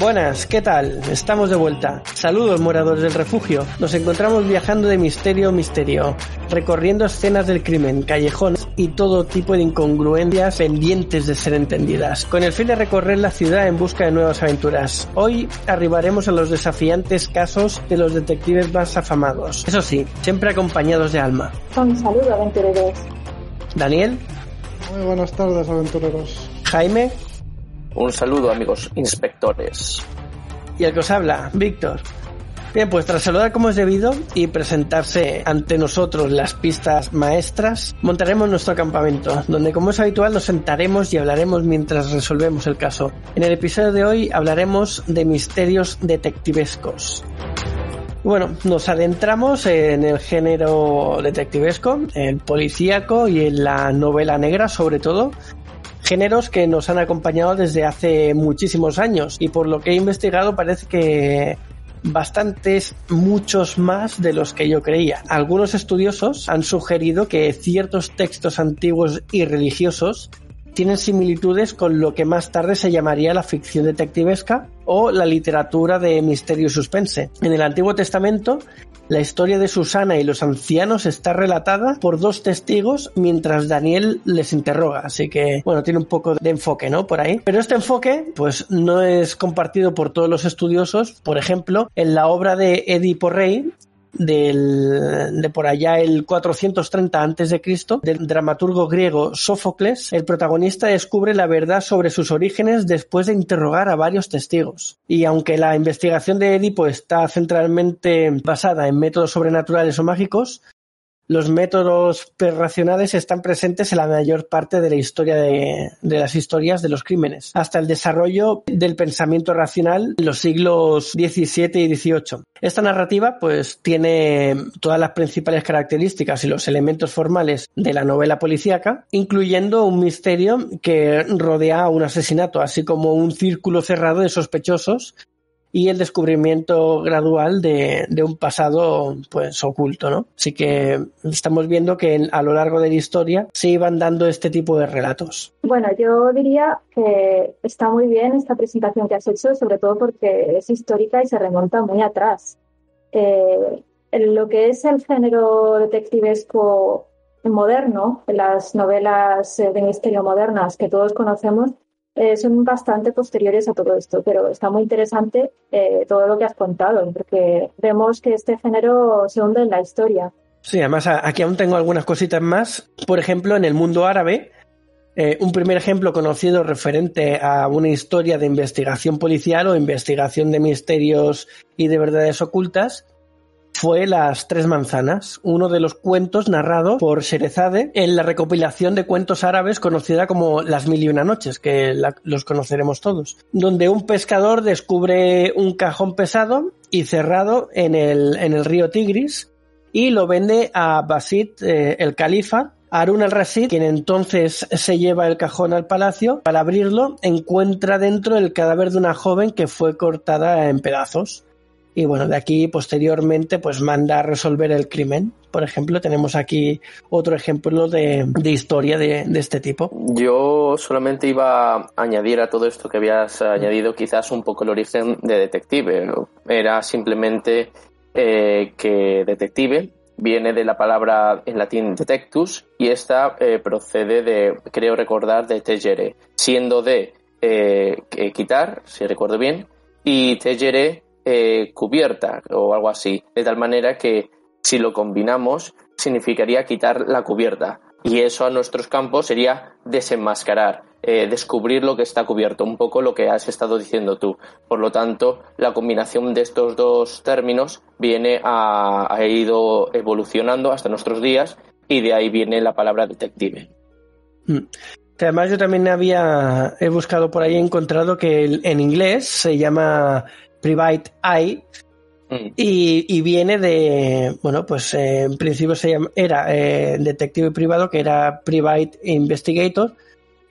Buenas, ¿qué tal? Estamos de vuelta. Saludos, moradores del refugio. Nos encontramos viajando de misterio a misterio, recorriendo escenas del crimen, callejones y todo tipo de incongruencias pendientes de ser entendidas, con el fin de recorrer la ciudad en busca de nuevas aventuras. Hoy arribaremos a los desafiantes casos de los detectives más afamados. Eso sí, siempre acompañados de Alma. Un saludo, aventureros. Daniel. Muy buenas tardes, aventureros. Jaime. Un saludo, amigos inspectores. Y el que os habla, Víctor. Bien, pues tras saludar como es debido y presentarse ante nosotros las pistas maestras, montaremos nuestro campamento, donde como es habitual nos sentaremos y hablaremos mientras resolvemos el caso. En el episodio de hoy hablaremos de misterios detectivescos. Bueno, nos adentramos en el género detectivesco, el policíaco y en la novela negra sobre todo, géneros que nos han acompañado desde hace muchísimos años y por lo que he investigado parece que bastantes, muchos más de los que yo creía. Algunos estudiosos han sugerido que ciertos textos antiguos y religiosos tienen similitudes con lo que más tarde se llamaría la ficción detectivesca o la literatura de misterio y suspense. En el Antiguo Testamento, la historia de Susana y los ancianos está relatada por dos testigos mientras Daniel les interroga, así que bueno, tiene un poco de enfoque, ¿no? Por ahí. Pero este enfoque, pues no es compartido por todos los estudiosos. Por ejemplo, en la obra de Edipo Rey, del, de por allá el 430 antes de Cristo, del dramaturgo griego Sófocles, el protagonista descubre la verdad sobre sus orígenes después de interrogar a varios testigos. Y aunque la investigación de Edipo está centralmente basada en métodos sobrenaturales o mágicos, los métodos racionales están presentes en la mayor parte de la historia de, de, las historias de los crímenes, hasta el desarrollo del pensamiento racional en los siglos XVII y XVIII. Esta narrativa, pues, tiene todas las principales características y los elementos formales de la novela policíaca, incluyendo un misterio que rodea un asesinato, así como un círculo cerrado de sospechosos y el descubrimiento gradual de, de, un pasado pues oculto, ¿no? Así que estamos viendo que a lo largo de la historia se iban dando este tipo de relatos. Bueno, yo diría que está muy bien esta presentación que has hecho, sobre todo porque es histórica y se remonta muy atrás. Eh, lo que es el género detectivesco moderno, las novelas de misterio modernas que todos conocemos, eh, son bastante posteriores a todo esto, pero está muy interesante eh, todo lo que has contado, porque vemos que este género se hunde en la historia. Sí, además aquí aún tengo algunas cositas más. Por ejemplo, en el mundo árabe, eh, un primer ejemplo conocido referente a una historia de investigación policial o investigación de misterios y de verdades ocultas fue Las Tres Manzanas, uno de los cuentos narrados por Sherezade en la recopilación de cuentos árabes conocida como Las Mil y Una Noches, que los conoceremos todos, donde un pescador descubre un cajón pesado y cerrado en el, en el río Tigris y lo vende a Basid, eh, el califa, Harun al-Rashid, quien entonces se lleva el cajón al palacio, para abrirlo encuentra dentro el cadáver de una joven que fue cortada en pedazos. Y bueno, de aquí posteriormente pues manda a resolver el crimen. Por ejemplo, tenemos aquí otro ejemplo de, de historia de, de, este tipo. Yo solamente iba a añadir a todo esto que habías añadido quizás un poco el origen de detective. Era simplemente eh, que detective viene de la palabra en latín detectus y esta eh, procede de, creo recordar, de tegere, siendo de eh, quitar, si recuerdo bien, y tegere eh, cubierta o algo así, de tal manera que si lo combinamos significaría quitar la cubierta y eso a nuestros campos sería desenmascarar, eh, descubrir lo que está cubierto, un poco lo que has estado diciendo tú. Por lo tanto, la combinación de estos dos términos viene a, ha ido evolucionando hasta nuestros días y de ahí viene la palabra detective. Mm. Además, yo también había he buscado por ahí, he encontrado que en inglés se llama Private Eye mm. y, viene de, bueno, pues eh, en principio se llama, era eh, detective privado, que era Private Investigator.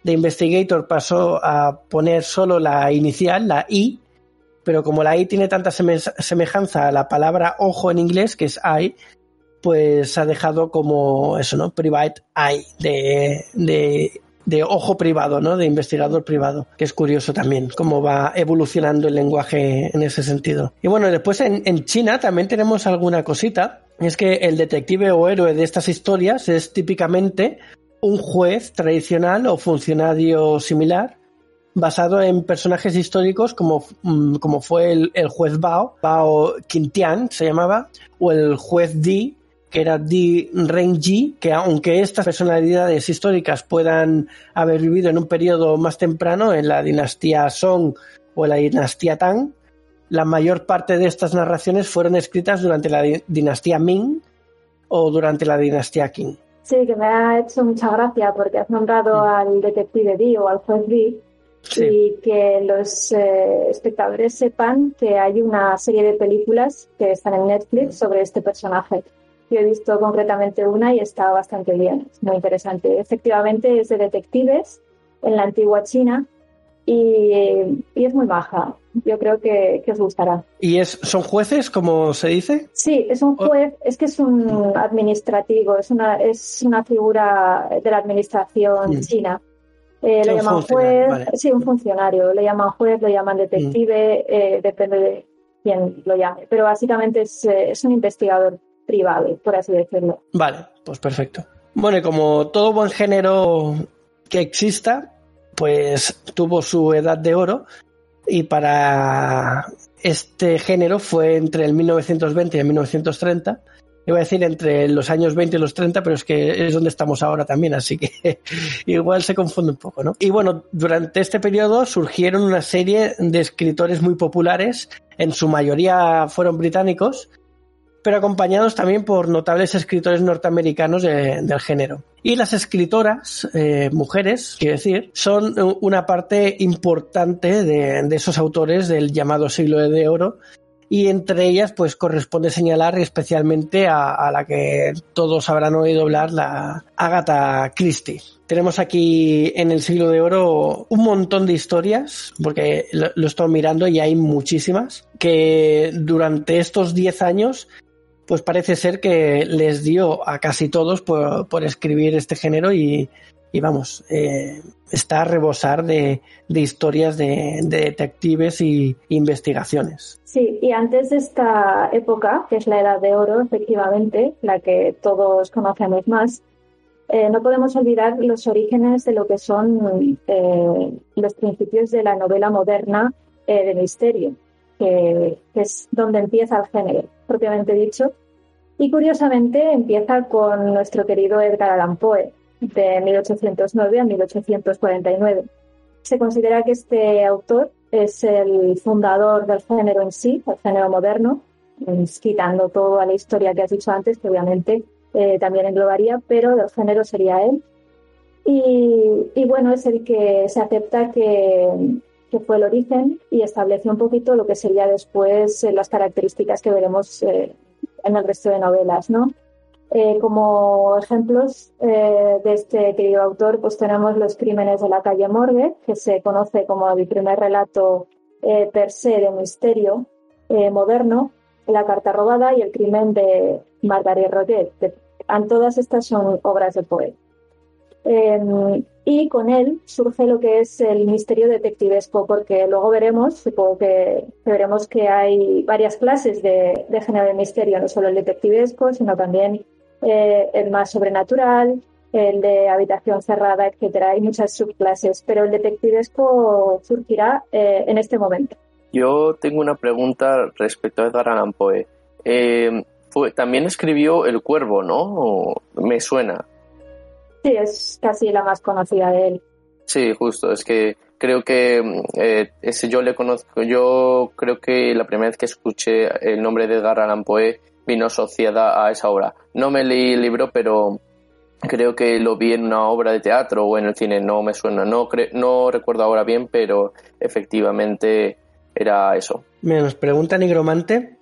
De Investigator pasó a poner solo la inicial, la I, pero como la I tiene tanta semejanza a la palabra ojo en inglés, que es eye, pues ha dejado como eso, ¿no? Private eye, de, de de ojo privado, ¿no? De investigador privado, que es curioso también cómo va evolucionando el lenguaje en ese sentido. Y bueno, después en, China también tenemos alguna cosita, es que el detective o héroe de estas historias es típicamente un juez tradicional o funcionario similar basado en personajes históricos como, mm, como fue el, el, juez Bao, Bao Quintian se llamaba, o el juez Di, que era Di Renji, que aunque estas personalidades históricas puedan haber vivido en un periodo más temprano, en la dinastía Song o la dinastía Tang, la mayor parte de estas narraciones fueron escritas durante la dinastía Ming o durante la dinastía Qing. Sí, que me ha hecho mucha gracia porque has nombrado al detective Di o al juez Di y que los eh, espectadores sepan que hay una serie de películas que están en Netflix sobre este personaje. Yo he visto concretamente una y está bastante bien, es muy interesante. Efectivamente es de detectives en la antigua China y, es muy baja. Yo creo que, os gustará. ¿Y es, son jueces, como se dice? Sí, es un juez, es que es un administrativo, es una, es una figura de la administración mm. china. Eh, lo llaman juez, sí, un funcionario, le llaman juez, lo llaman detective, mm. eh, depende de quién lo llame, pero básicamente es, eh, es un investigador privado, por así decirlo. Vale, pues perfecto. Bueno, y como todo buen género que exista, pues tuvo su edad de oro y para este género fue entre el 1920 y el 1930. Iba a decir entre los años 20 y los 30, pero es que es donde estamos ahora también, así que igual se confunde un poco, ¿no? Y bueno, durante este periodo surgieron una serie de escritores muy populares, en su mayoría fueron británicos, pero acompañados también por notables escritores norteamericanos del género. Y las escritoras, eh, mujeres, quiero decir, son una parte importante de, esos autores del llamado siglo de oro y entre ellas pues corresponde señalar especialmente a, la que todos habrán oído hablar, la Agatha Christie. Tenemos aquí en el siglo de oro un montón de historias, porque lo, lo estoy mirando y hay muchísimas, que durante estos 10 años pues parece ser que les dio a casi todos por, escribir este género y, vamos, eh, está a rebosar de, historias de, detectives y investigaciones. Sí, y antes de esta época, que es la Edad de Oro, efectivamente, la que todos conocemos más, eh, no podemos olvidar los orígenes de lo que son eh, los principios de la novela moderna de misterio, que es donde empieza el género propiamente dicho. Y curiosamente empieza con nuestro querido Edgar Allan Poe, de 1809 a 1849. Se considera que este autor es el fundador del género en sí, el género moderno, quitando toda la historia que has dicho antes, que obviamente eh, también englobaría, pero del género sería él. Y, bueno, es el que se acepta que, fue el origen y establece un poquito lo que sería después eh, las características que veremos eh, en el resto de novelas, ¿no? Eh, como ejemplos de este querido autor, pues tenemos Los crímenes de la calle Morgue, que se conoce como el primer relato per se de misterio moderno, La carta robada y El crimen de Margaret Roget. Todas estas son obras de Poe. Y con él surge lo que es el misterio detectivesco, porque luego veremos, supongo que, veremos que hay varias clases de, género de misterio, no solo el detectivesco, sino también eh, el más sobrenatural, el de habitación cerrada, etcétera. Hay muchas subclases, pero el detectivesco surgirá eh, en este momento. Yo tengo una pregunta respecto a Edgar Allan Poe. Eh, también escribió El Cuervo, ¿no? me suena. Sí, es casi la más conocida de él. Sí, justo, es que creo que eh, ese yo le conozco, yo creo que la primera vez que escuché el nombre de Edgar Allan Poe vino asociada a esa obra. No me leí el libro, pero creo que lo vi en una obra de teatro o en el cine, no me suena, no, no recuerdo ahora bien, pero efectivamente era eso. Me nos pregunta Nigromante,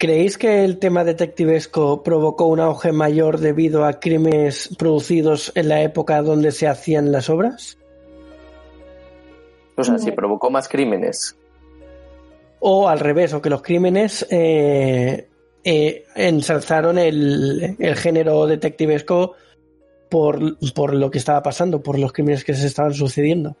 ¿creéis que el tema detectivesco provocó un auge mayor debido a crímenes producidos en la época donde se hacían las obras? O sea, si provocó más crímenes. O al revés, o que los crímenes eh, eh, ensalzaron el, el, género detectivesco por, por lo que estaba pasando, por los crímenes que se estaban sucediendo.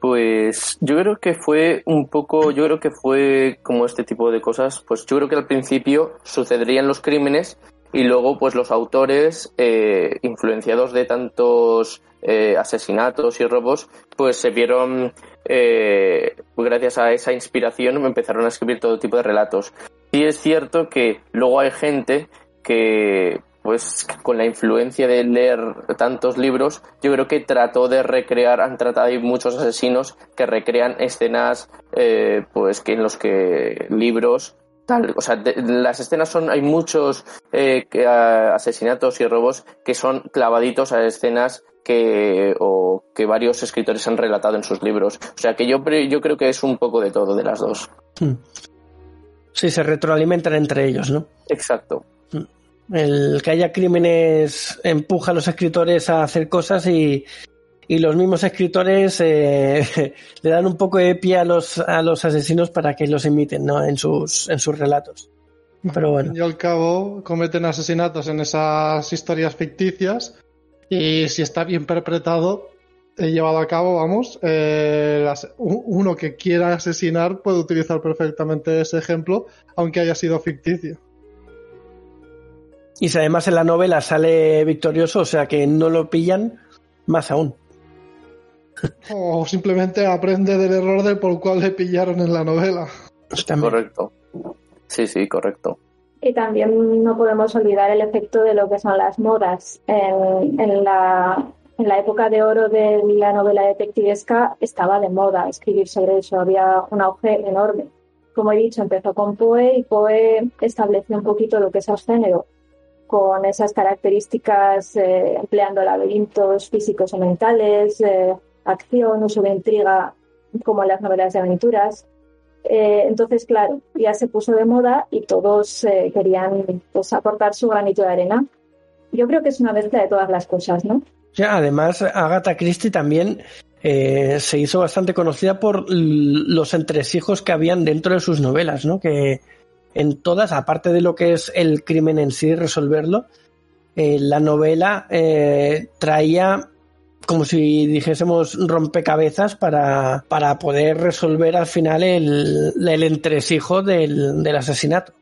Pues yo creo que fue un poco, yo creo que fue como este tipo de cosas, pues yo creo que al principio sucederían los crímenes y luego pues los autores eh, influenciados de tantos eh, asesinatos y robos pues se vieron eh, gracias a esa inspiración empezaron a escribir todo tipo de relatos. Y es cierto que luego hay gente que pues con la influencia de leer tantos libros, yo creo que trató de recrear, han tratado, hay muchos asesinos que recrean escenas, eh, pues que en los que libros Tal, o sea, las escenas son, hay muchos eh, asesinatos y robos que son clavaditos a escenas que, o que varios escritores han relatado en sus libros. O sea, que yo, yo creo que es un poco de todo, de las dos. Hmm. Sí, se retroalimentan entre ellos, ¿no? Exacto. El que haya crímenes empuja a los escritores a hacer cosas y, los mismos escritores eh, le dan un poco de pie a los, a los asesinos para que los imiten ¿no? en, sus, en sus relatos. Pero bueno. Y al cabo cometen asesinatos en esas historias ficticias y si está bien interpretado, he llevado a cabo, vamos, eh, uno que quiera asesinar puede utilizar perfectamente ese ejemplo, aunque haya sido ficticio. Y si además en la novela sale victorioso, o sea que no lo pillan, más aún. O simplemente aprende del error del por el cual le pillaron en la novela. Correcto. Sí, sí, correcto. Y también no podemos olvidar el efecto de lo que son las modas. En, en, la, en la época de oro de la novela detectivesca estaba de moda escribir sobre eso, había un auge enorme. Como he dicho, empezó con Poe y Poe estableció un poquito lo que es el género con esas características, eh, empleando laberintos físicos o mentales, eh, acción, uso de intriga, como las novelas de aventuras. Eh, entonces, claro, ya se puso de moda y todos querían pues, aportar su granito de arena. Yo creo que es una mezcla de todas las cosas, ¿no? Ya, además, Agatha Christie también se hizo bastante conocida por los entresijos que habían dentro de sus novelas, ¿no? Que, en todas, aparte de lo que es el crimen en sí, resolverlo, eh, la novela eh, traía como si dijésemos rompecabezas para, para poder resolver al final el, el entresijo del, del, asesinato.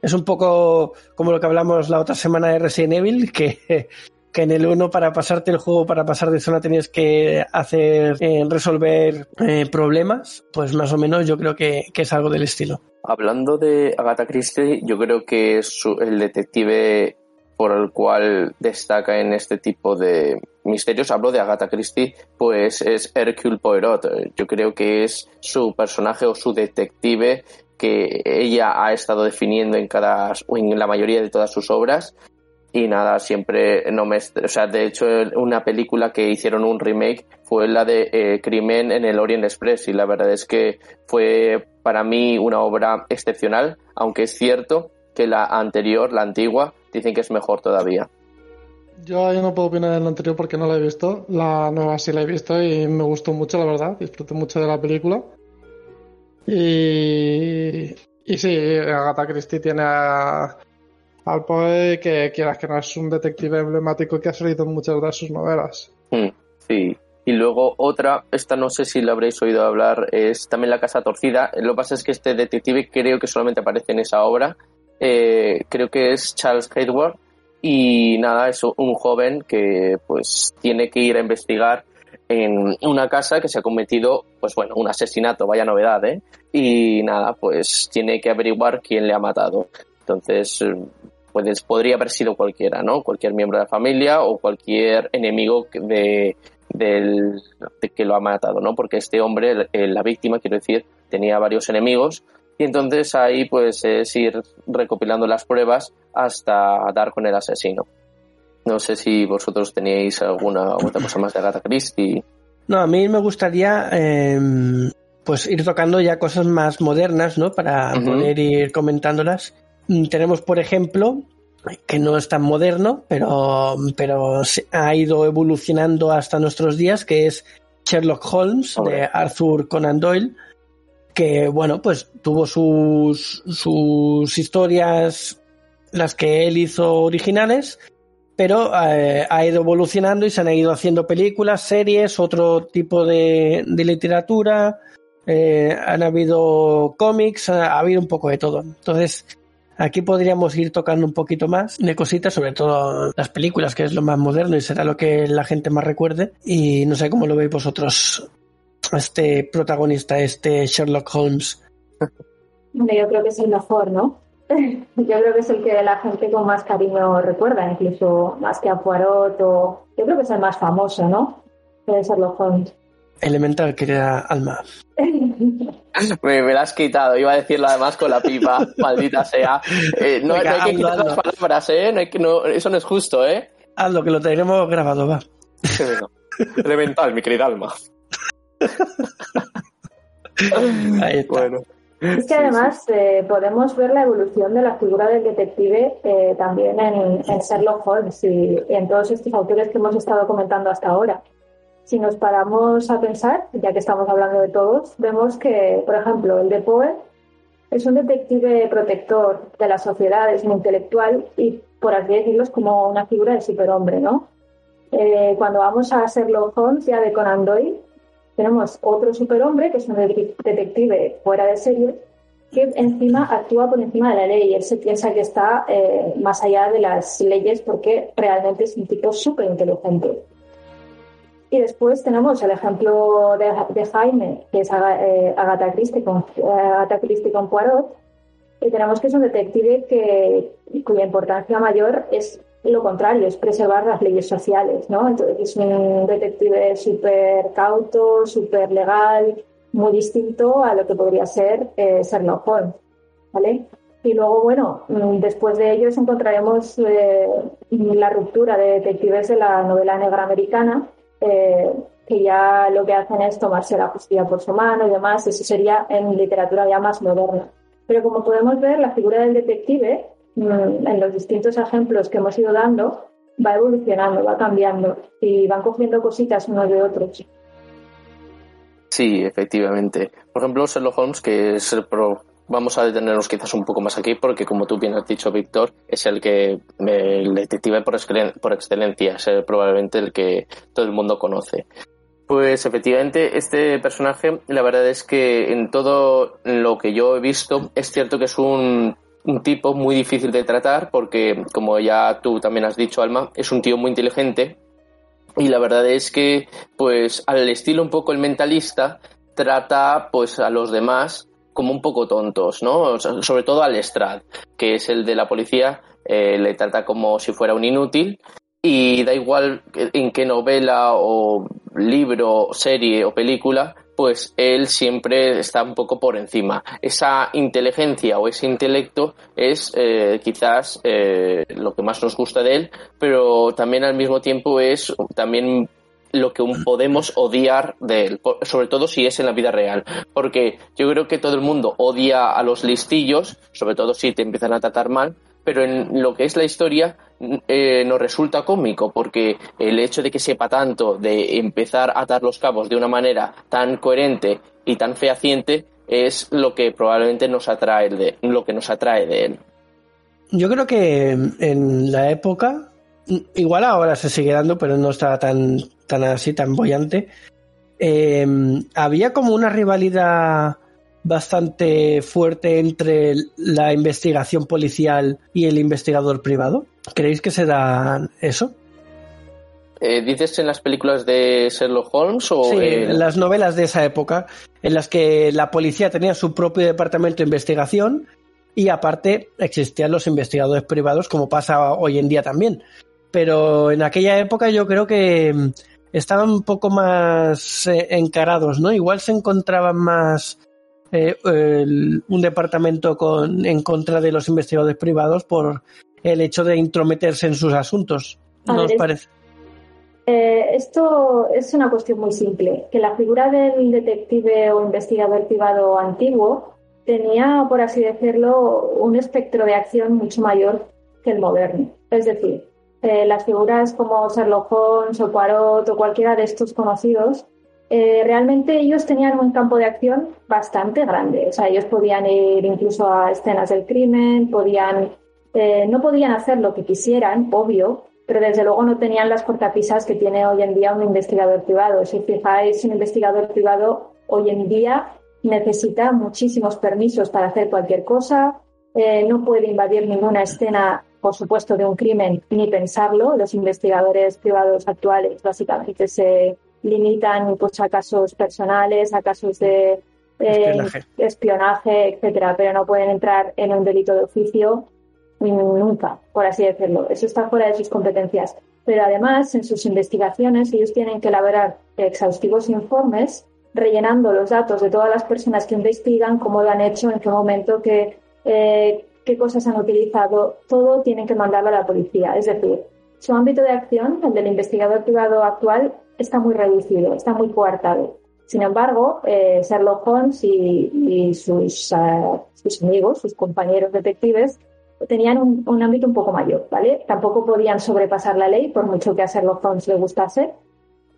Es un poco como lo que hablamos la otra semana de Resident Evil, que, que en el 1 para pasarte el juego, para pasar de zona tenías que hacer, eh, resolver problemas, pues más o menos yo creo que, que es algo del estilo. Hablando de Agatha Christie, yo creo que es el detective por el cual destaca en este tipo de misterios. Hablo de Agatha Christie, pues es Hercule Poirot. Yo creo que es su personaje o su detective que ella ha estado definiendo en cada en la mayoría de todas sus obras y nada, siempre no me... O sea, de hecho, una película que hicieron un remake fue la de eh, Crimen en el Orient Express y la verdad es que fue para mí una obra excepcional, aunque es cierto que la anterior, la antigua, dicen que es mejor todavía. Yo, no puedo opinar de la anterior porque no la he visto. La nueva sí la he visto y me gustó mucho, la verdad. Disfruté mucho de la película. Y, y sí, Agatha Christie tiene a, al Poe que quieras que no es un detective emblemático que ha salido en muchas de sus novelas. Hmm, sí. Y luego otra, esta no sé si la habréis oído hablar, es también La Casa Torcida. Lo que pasa es que este detective creo que solamente aparece en esa obra. Eh, creo que es Charles Hayward. Y nada, es un joven que pues tiene que ir a investigar en una casa que se ha cometido, pues bueno, un asesinato, vaya novedad, ¿eh? Y nada, pues tiene que averiguar quién le ha matado. Entonces, pues podría haber sido cualquiera, ¿no? Cualquier miembro de la familia o cualquier enemigo de, del, que lo ha matado, ¿no? Porque este hombre, la víctima, quiero decir, tenía varios enemigos y entonces ahí pues es ir recopilando las pruebas hasta dar con el asesino. No sé si vosotros teníais alguna otra cosa más de Agatha Christie. No, a mí me gustaría em, pues ir tocando ya cosas más modernas, ¿no? Para poder ir comentándolas. Mm, tenemos, por ejemplo, que no es tan moderno, pero, pero ha ido evolucionando hasta nuestros días, que es Sherlock Holmes de Arthur Conan Doyle, que bueno, pues tuvo sus, sus historias, las que él hizo originales, pero eh, ha ido evolucionando y se han ido haciendo películas, series, otro tipo de, de literatura, eh, han habido cómics, ha, habido un poco de todo. Entonces, aquí podríamos ir tocando un poquito más de cositas, sobre todo las películas, que es lo más moderno y será lo que la gente más recuerde. Y no sé cómo lo veis vosotros, este protagonista, este Sherlock Holmes. yo creo que es el mejor, ¿no? Yo creo que es el que la gente con más cariño recuerda, incluso más que a Poirot o... Yo creo que es el más famoso, ¿no? De Sherlock Holmes. Elemental, querida Alma. Me, me, la has quitado, iba a decirlo además con la pipa, maldita sea. Eh, no, Venga, no, hay que quitar las palabras, ¿eh? No hay que, no, eso no es justo, ¿eh? Hazlo, que lo tenemos grabado, va. Elemental, mi querida Alma. Ahí está. Bueno. Es que además eh, podemos ver la evolución de la figura del detective eh, también en, en, Sherlock Holmes y, y, en todos estos autores que hemos estado comentando hasta ahora. Si nos paramos a pensar, ya que estamos hablando de todos, vemos que, por ejemplo, el de Poe es un detective protector de la sociedad, es muy intelectual y, por así decirlo, es como una figura de superhombre, ¿no? Eh, cuando vamos a Sherlock Holmes, ya de Conan Doyle, tenemos otro superhombre, que es un detective fuera de serie, que encima actúa por encima de la ley. Él se piensa que está eh, más allá de las leyes porque realmente es un tipo súper inteligente. Y después tenemos el ejemplo de, de Jaime, que es eh, Agatha, Christie con, Agatha Christie con Poirot. Y tenemos que es un detective que, cuya importancia mayor es lo contrario, es preservar las leyes sociales, ¿no? Entonces es un detective súper cauto, súper legal, muy distinto a lo que podría ser eh, Sherlock Holmes, ¿vale? Y luego, bueno, mm, después de ellos encontraremos eh, la ruptura de detectives de la novela negra americana, eh, que ya lo que hacen es tomarse la justicia por su mano y demás, eso sería en literatura ya más moderna. Pero como podemos ver, la figura del detective Mm, en los distintos ejemplos que hemos ido dando, va evolucionando, va cambiando y van cogiendo cositas unos de otros. Sí, efectivamente. Por ejemplo, Sherlock Holmes, que es. Vamos a detenernos quizás un poco más aquí porque, como tú bien has dicho, Víctor, es el que el detective por, por excelencia, es probablemente el que todo el mundo conoce. Pues efectivamente, este personaje, la verdad es que en todo lo que yo he visto, es cierto que es un un tipo muy difícil de tratar porque, como ya tú también has dicho, Alma, es un tío muy inteligente y la verdad es que, pues, al estilo un poco el mentalista, trata pues a los demás como un poco tontos, ¿no? sobre todo al Lestrade, que es el de la policía, eh, le trata como si fuera un inútil y da igual en qué novela o libro, serie o película, pues él siempre está un poco por encima. Esa inteligencia o ese intelecto es eh, quizás eh, lo que más nos gusta de él, pero también al mismo tiempo es también lo que podemos odiar de él, sobre todo si es en la vida real, porque yo creo que todo el mundo odia a los listillos, sobre todo si te empiezan a tratar mal, pero en lo que es la historia eh, nos resulta cómico porque el hecho de que sepa tanto de empezar a atar los cabos de una manera tan coherente y tan fehaciente es lo que probablemente nos atrae de lo que nos atrae de él. Yo creo que en la época, igual ahora se sigue dando, pero no está tan, tan así, tan bollante. Eh, había como una rivalidad bastante fuerte entre la investigación policial y el investigador privado. ¿Creéis que se da eso? Eh, ¿Dices en las películas de Sherlock Holmes o sí, en las novelas de esa época, en las que la policía tenía su propio departamento de investigación y aparte existían los investigadores privados, como pasa hoy en día también. Pero en aquella época yo creo que mm, estaban un poco más eh, encarados, ¿no? Igual se encontraban más eh, el, un departamento con, en contra de los investigadores privados por el hecho de intrometerse en sus asuntos. nos parece? Eh, esto es una cuestión muy simple, que la figura del detective o investigador privado antiguo tenía, por así decirlo, un espectro de acción mucho mayor que el moderno. Es decir, eh, las figuras como Sherlock Holmes o Poirot o cualquiera de estos conocidos, eh, realmente ellos tenían un campo de acción bastante grande. O sea, ellos podían ir incluso a escenas del crimen, podían, eh, no podían hacer lo que quisieran, obvio, pero desde luego no tenían las cortapisas que tiene hoy en día un investigador privado. Si fijáis, un investigador privado hoy en día necesita muchísimos permisos para hacer cualquier cosa, no puede invadir ninguna escena por supuesto, de un crimen ni pensarlo. Los investigadores privados actuales básicamente se limitan pues, a casos personales, a casos de eh, espionaje. etcétera, pero no pueden entrar en un delito de oficio nunca, por así decirlo. Eso está fuera de sus competencias. Pero además, en sus investigaciones, ellos tienen que elaborar exhaustivos informes rellenando los datos de todas las personas que investigan, cómo lo han hecho, en qué momento, que eh, qué cosas han utilizado, todo tienen que mandarlo a la policía. Es decir, su ámbito de acción, el del investigador privado actual, está muy reducido, está muy coartado. Sin embargo, eh, Sherlock Holmes y, sus, eh, sus, amigos, sus compañeros detectives, tenían un, ámbito un poco mayor, ¿vale? Tampoco podían sobrepasar la ley, por mucho que a Sherlock Holmes le gustase,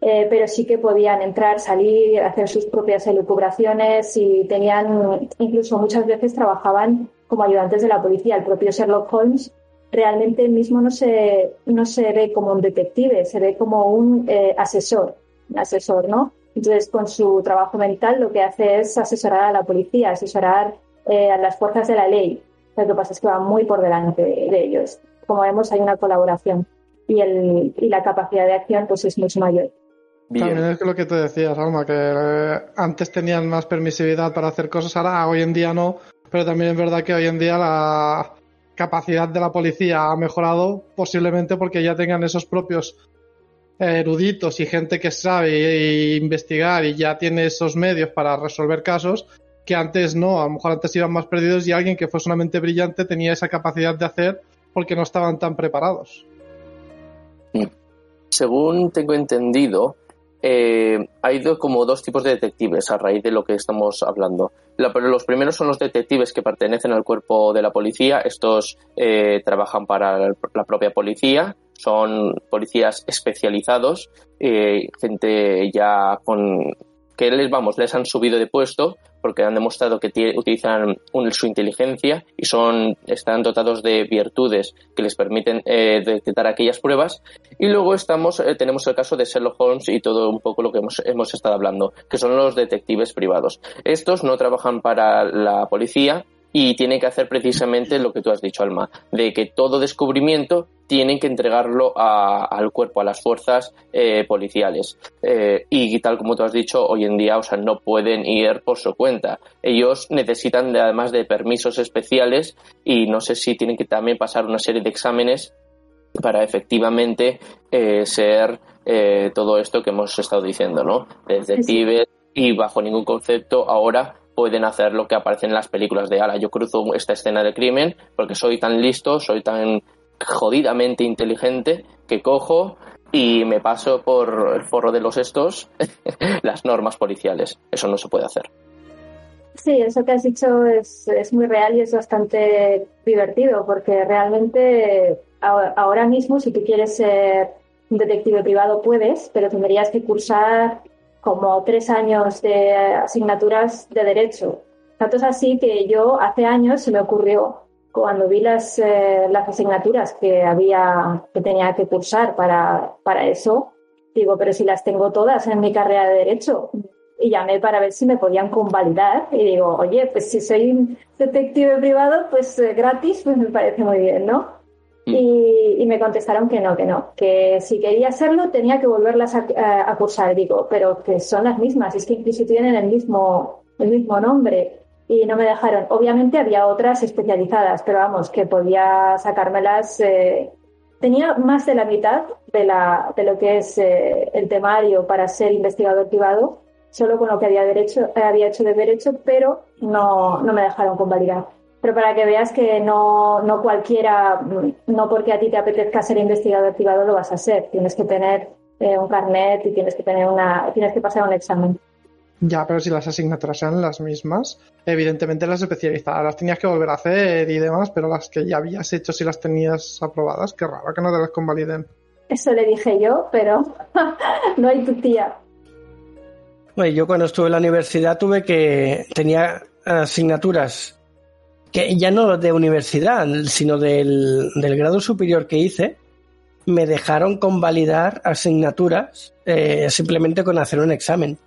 eh, pero sí que podían entrar, salir, hacer sus propias elucubraciones y tenían, incluso muchas veces trabajaban como ayudantes de la policía. El propio Sherlock Holmes realmente mismo no se, no se ve como un detective, se ve como un eh, asesor, un asesor, ¿no? Entonces, con su trabajo mental lo que hace es asesorar a la policía, asesorar eh, a las fuerzas de la ley. Lo que pasa es que va muy por delante de ellos. Como vemos, hay una colaboración y, el, y la capacidad de acción pues es mucho mayor. También es lo que te decías, Alma, que eh, antes tenían más permisividad para hacer cosas, ahora hoy en día no, pero también es verdad que hoy en día la capacidad de la policía ha mejorado posiblemente porque ya tengan esos propios eruditos y gente que sabe investigar y ya tiene esos medios para resolver casos que antes no, a lo mejor antes iban más perdidos y alguien que fue una mente brillante tenía esa capacidad de hacer porque no estaban tan preparados. Según tengo entendido, eh, hay como dos tipos de detectives a raíz de lo que estamos hablando. los primeros son los detectives que pertenecen al cuerpo de la policía. Estos eh, trabajan para la propia policía, son policías especializados, eh, gente ya con que les vamos les han subido de puesto porque han demostrado que utilizan su inteligencia y son están dotados de virtudes que les permiten eh, detectar aquellas pruebas. Y luego estamos eh, tenemos el caso de Sherlock Holmes y todo un poco lo que hemos, hemos estado hablando, que son los detectives privados. Estos no trabajan para la policía, y tienen que hacer precisamente lo que tú has dicho, Alma, de que todo descubrimiento tienen que entregarlo al cuerpo, a las fuerzas eh, policiales. Eh, y tal como tú has dicho, hoy en día, o sea, no pueden ir por su cuenta. Ellos necesitan, además de permisos especiales, y no sé si tienen que también pasar una serie de exámenes para efectivamente eh, ser todo esto que hemos estado diciendo, ¿no? Desde Tíbet y bajo ningún concepto ahora pueden hacer lo que aparece en las películas de Ala. Yo cruzo esta escena de crimen porque soy tan listo, soy tan jodidamente inteligente que cojo y me paso por el forro de los estos las normas policiales. Eso no se puede hacer. Sí, eso que has dicho es, es muy real y es bastante divertido porque realmente ahora mismo si tú quieres ser un detective privado puedes, pero tendrías que cursar como tres años de asignaturas de derecho. Tanto es así que yo hace años se me ocurrió, cuando vi las, eh, las asignaturas que había, que tenía que cursar para, para eso, digo, pero si las tengo todas en mi carrera de derecho, y llamé para ver si me podían convalidar y digo, oye, pues si soy un detective privado, pues eh, gratis, pues me parece muy bien, ¿no? Mm. Y, me contestaron que no, que no, que si quería hacerlo tenía que volverlas a, cursar. Digo, pero que son las mismas, es que incluso tienen el mismo, el mismo nombre. Y no me dejaron. Obviamente había otras especializadas, pero vamos, que podía sacármelas. Eh, tenía más de la mitad de, la, de lo que es eh, el temario para ser investigador privado, solo con lo que había, derecho, había hecho de derecho, pero no, no me dejaron convalidar. Pero para que veas que no, no cualquiera, no porque a ti te apetezca ser investigador privado lo vas a ser. Tienes que tener eh, un carnet y tienes que tener una, tienes que pasar un examen. Ya, pero si las asignaturas eran las mismas, evidentemente las especializadas las tenías que volver a hacer y demás, pero las que ya habías hecho si las tenías aprobadas, qué raro que no te las convaliden. Eso le dije yo, pero no hay tu tía. Bueno, yo cuando estuve en la universidad tuve que tenía asignaturas que ya no de universidad, sino del, del grado superior que hice, me dejaron convalidar asignaturas eh, simplemente con hacer un examen.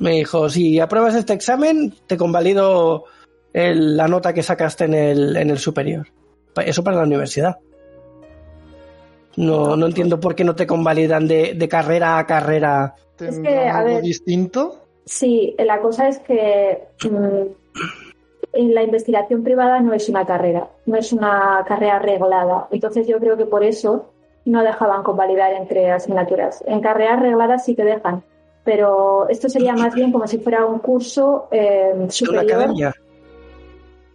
Me dijo, si apruebas este examen, te convalido el- la nota que sacaste en el, en el superior. Eso para la universidad. No, no entiendo por qué no te convalidan de, de carrera a carrera. Es que, ¿Tendrán a algo ver. distinto? Sí, la cosa es que mm, la investigación privada no es una carrera, no es una carrera reglada. Entonces yo creo que por eso no dejaban convalidar entre asignaturas. En carreras regladas sí que dejan, pero esto sería más bien como si fuera un curso eh, superior. academia.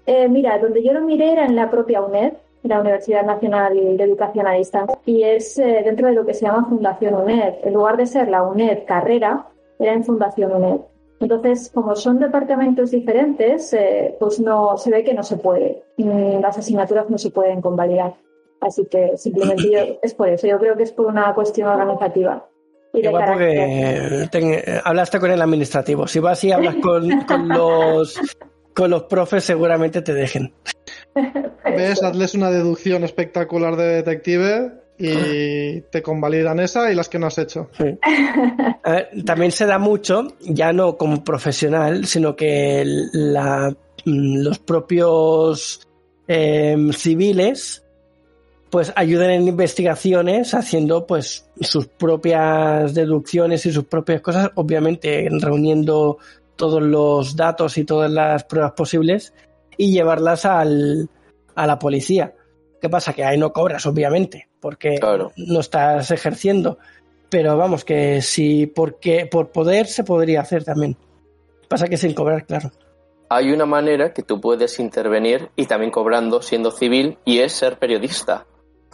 Eh, mira, donde yo lo miré era en la propia UNED, la Universidad Nacional de Educación a Distancia, y es eh, dentro de lo que se llama Fundación UNED. En lugar de ser la UNED carrera, era en Fundación UNED. Entonces, como son departamentos diferentes, eh, pues no se ve que no se puede. Mm, Las asignaturas no se pueden convalidar. Así que simplemente yo- es por eso. Yo creo que es por una cuestión organizativa. Y de Igual porque ten- hablaste con el administrativo. Si vas y hablas con, con los con los profes, seguramente te dejen. ¿Ves? Hazles una deducción espectacular de detective y te convalidan esa y las que no has hecho. Sí. A ver, también se da mucho, ya no como profesional, sino que la- mm, los propios em, civiles pues ayudan en investigaciones haciendo pues sus propias deducciones y sus propias cosas, obviamente reuniendo todos los datos y todas las pruebas posibles y llevarlas al, a la policía. ¿Qué pasa? Que ahí no cobras, obviamente, porque Claro. no estás ejerciendo. Pero vamos, que si porque por poder se podría hacer también. Pasa que sin cobrar, claro. Hay una manera que tú puedes intervenir y también cobrando siendo civil y es ser periodista.